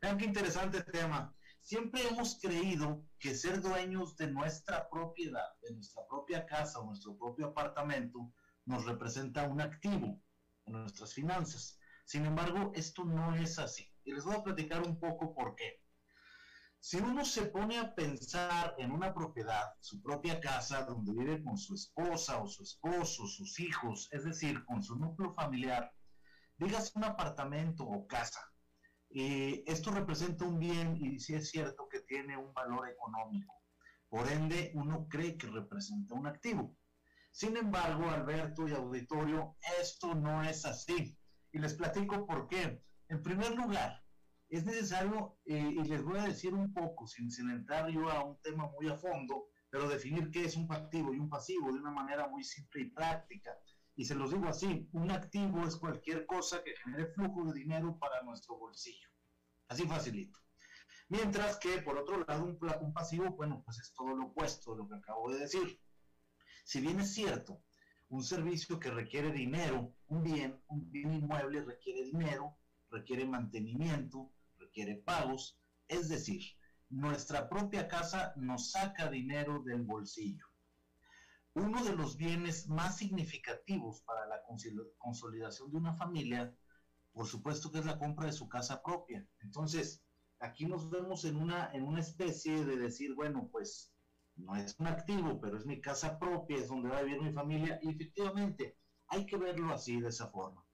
Vean qué interesante tema. Siempre hemos creído que ser dueños de nuestra propiedad, de nuestra propia casa o nuestro propio apartamento, nos representa un activo en nuestras finanzas. Sin embargo, esto no es así. Y les voy a platicar un poco por qué. Si uno se pone a pensar en una propiedad, su propia casa, donde vive con su esposa o su esposo, sus hijos, es decir, con su núcleo familiar, digas un apartamento o casa, eh, esto representa un bien y sí es cierto que tiene un valor económico. Por ende, uno cree que representa un activo. Sin embargo, Alberto y auditorio, esto no es así. Y les platico por qué. En primer lugar, es necesario, eh, y les voy a decir un poco, sin, sin entrar yo a un tema muy a fondo, pero definir qué es un activo y un pasivo de una manera muy simple y práctica. Y se los digo así, un activo es cualquier cosa que genere flujo de dinero para nuestro bolsillo. Así facilito. Mientras que, por otro lado, un, pasivo, bueno, pues es todo lo opuesto de lo que acabo de decir. Si bien es cierto, un servicio que requiere dinero, un bien, un bien inmueble requiere dinero, requiere mantenimiento, requiere pagos, es decir, nuestra propia casa nos saca dinero del bolsillo. Uno de los bienes más significativos para la consolidación de una familia, por supuesto que es la compra de su casa propia. Entonces, aquí nos vemos en una, en una especie de decir, bueno, pues no es un activo, pero es mi casa propia, es donde va a vivir mi familia, y efectivamente hay que verlo así, de esa forma.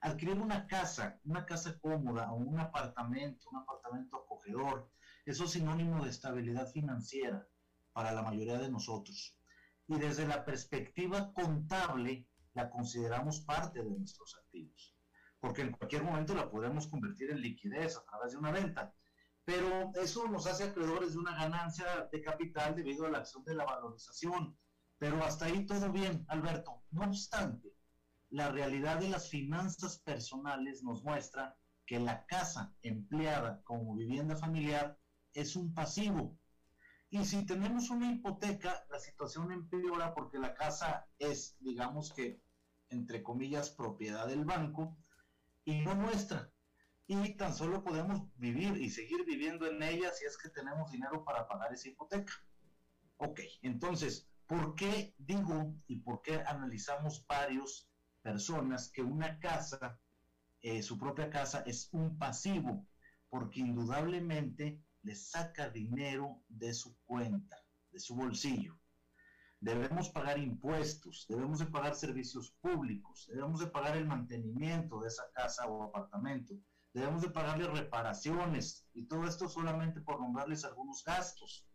Adquirir una casa, una casa cómoda o un apartamento, un apartamento acogedor, eso es sinónimo de estabilidad financiera para la mayoría de nosotros. Y desde la perspectiva contable, la consideramos parte de nuestros activos, porque en cualquier momento la podemos convertir en liquidez a través de una venta. Pero eso nos hace acreedores de una ganancia de capital debido a la acción de la valorización. Pero hasta ahí todo bien, Alberto. No obstante, la realidad de las finanzas personales nos muestra que la casa empleada como vivienda familiar es un pasivo. Y si tenemos una hipoteca, la situación empeora porque la casa es, digamos que, entre comillas, propiedad del banco y no nuestra. Y tan solo podemos vivir y seguir viviendo en ella si es que tenemos dinero para pagar esa hipoteca. Ok, entonces, ¿por qué digo y por qué analizamos varios personas que una casa, eh, su propia casa, es un pasivo? Porque indudablemente le saca dinero de su cuenta, de su bolsillo. Debemos pagar impuestos, debemos de pagar servicios públicos, debemos de pagar el mantenimiento de esa casa o apartamento, debemos de pagarle reparaciones y todo esto solamente por nombrarles algunos gastos.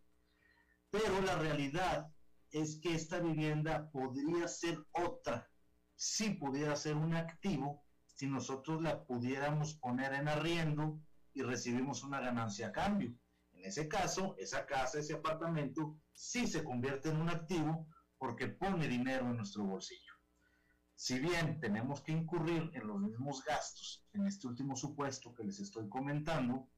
Pero la realidad es que esta vivienda podría ser otra, si pudiera ser un activo, si nosotros la pudiéramos poner en arriendo y recibimos una ganancia a cambio. En ese caso, esa casa, ese apartamento, sí se convierte en un activo porque pone dinero en nuestro bolsillo. Si bien tenemos que incurrir en los mismos gastos en este último supuesto que les estoy comentando,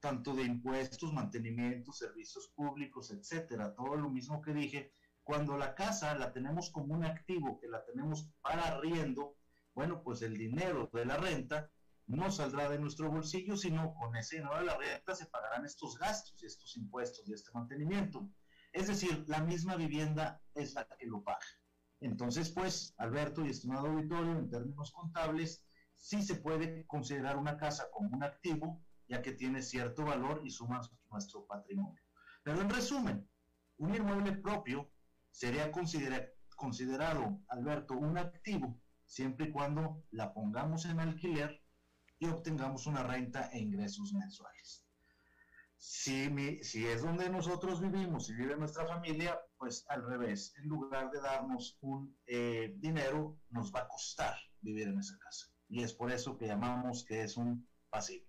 tanto de impuestos, mantenimiento, servicios públicos, etcétera, todo lo mismo que dije, cuando la casa la tenemos como un activo que la tenemos para arriendo, bueno, pues el dinero de la renta no saldrá de nuestro bolsillo, sino con ese dinero de la renta se pagarán estos gastos y estos impuestos y este mantenimiento. Es decir, la misma vivienda es la que lo paga. Entonces, pues, Alberto y estimado auditorio, en términos contables, sí se puede considerar una casa como un activo, ya que tiene cierto valor y suma nuestro patrimonio. Pero en resumen, un inmueble propio sería considerado, Alberto, un activo siempre y cuando la pongamos en alquiler y obtengamos una renta e ingresos mensuales. Si, si es donde nosotros vivimos y vive nuestra familia, pues al revés, en lugar de darnos un eh, dinero, nos va a costar vivir en esa casa. Y es por eso que llamamos que es un pasivo.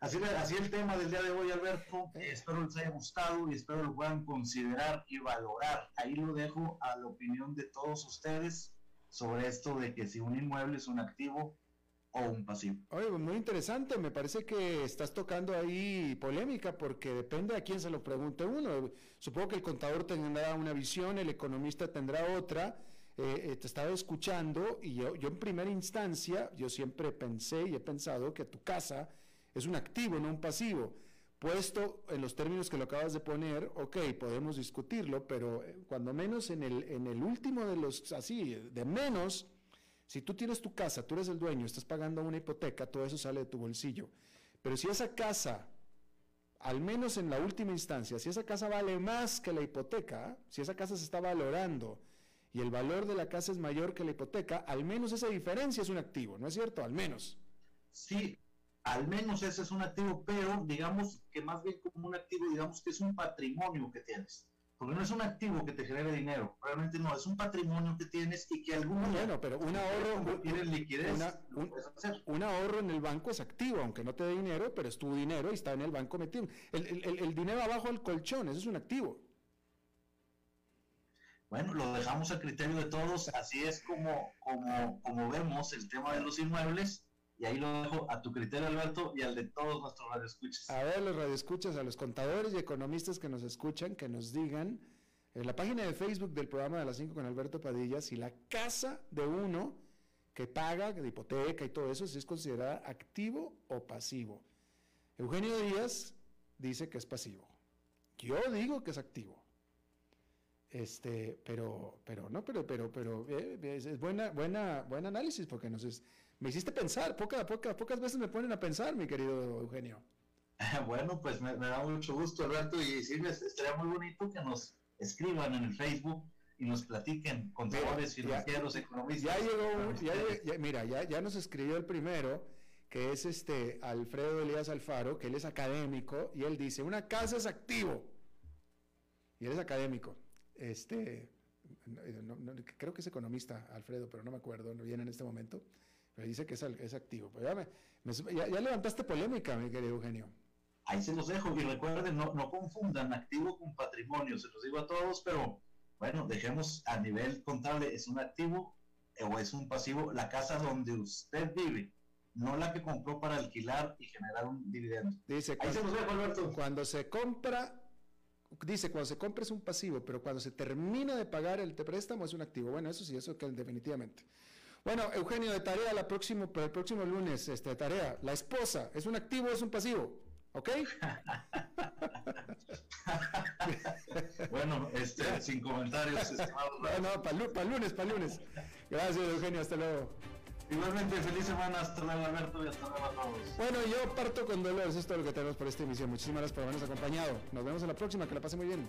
Así, así el tema del día de hoy, Alberto. espero les haya gustado y espero lo puedan considerar y valorar. Ahí lo dejo a la opinión de todos ustedes sobre esto de que si un inmueble es un activo o un pasivo. Oye, pues, muy interesante, me parece que estás tocando ahí polémica porque depende a quién se lo pregunte uno. Supongo que el contador tendrá una visión, el economista tendrá otra. Eh, eh, te estaba escuchando y yo, yo en primera instancia, yo siempre pensé y he pensado que tu casa es un activo, no un pasivo. Puesto en los términos que lo acabas de poner, ok, podemos discutirlo, pero eh, cuando menos en el, en el último de los, así, de menos, si tú tienes tu casa, tú eres el dueño, estás pagando una hipoteca, todo eso sale de tu bolsillo. Pero si esa casa, al menos en la última instancia, si esa casa vale más que la hipoteca, si esa casa se está valorando y el valor de la casa es mayor que la hipoteca, al menos esa diferencia es un activo, ¿no es cierto? Al menos. Sí, al menos ese es un activo, pero digamos que más bien como un activo, digamos que es un patrimonio que tienes porque no es un activo que te genere dinero, realmente no, es un patrimonio que tienes y que algún Bueno, pero un ahorro, tiene liquidez, un, ahorro en el banco es activo, aunque no te dé dinero, pero es tu dinero y está en el banco metido. El, dinero abajo del colchón, eso es un activo. Bueno, lo dejamos a criterio de todos, así es como, como, como vemos el tema de los inmuebles y ahí lo dejo a tu criterio, Alberto, y al de todos nuestros radioescuchas. A ver, los radioescuchas, a los contadores y economistas que nos escuchan, que nos digan en la página de Facebook del programa de las 5 con Alberto Padilla si la casa de uno que paga de hipoteca y todo eso si es considerada activo o pasivo. Eugenio Díaz dice que es pasivo. Yo digo que es activo. Este, pero, pero no, pero, pero, pero eh, es, buena, buena, buen análisis porque nos es, me hiciste pensar, poca, poca, pocas veces me ponen a pensar, mi querido Eugenio. Bueno, pues me, da mucho gusto, Alberto, y sí, estaría muy bonito que nos escriban en el Facebook y nos platiquen contadores financieros, economistas. Ya llegó, ya, mira, ya, ya nos escribió el primero, que es este Alfredo Elías Alfaro, que él es académico, y él dice, una casa es activo. y él es académico. Este, creo que es economista, Alfredo, pero no me acuerdo, no viene en este momento. Pero dice que es, es activo. Ya, ya, levantaste polémica, mi querido Eugenio. Ahí se los dejo. Y recuerden, no, no confundan activo con patrimonio. Se los digo a todos, pero bueno, dejemos a nivel contable, ¿es un activo o es un pasivo la casa donde usted vive? No la que compró para alquilar y generar un dividendo. Dice, Ahí se los dejo, Alberto. Cuando se compra dice, cuando se compra es un pasivo, pero cuando se termina de pagar el préstamo es un activo. Bueno, eso sí, eso que definitivamente. Bueno, Eugenio, de tarea la próximo, para el próximo lunes, este, tarea, la esposa, ¿es un activo o es un pasivo? ¿Ok? bueno, este, sin comentarios, No, no, para el lunes, para el lunes. Gracias, Eugenio, hasta luego. Igualmente, feliz semana, hasta luego Alberto y hasta luego a todos. Bueno, yo parto con dolor, eso es todo lo que tenemos por esta emisión. Muchísimas gracias por habernos acompañado. Nos vemos en la próxima, que la pase muy bien.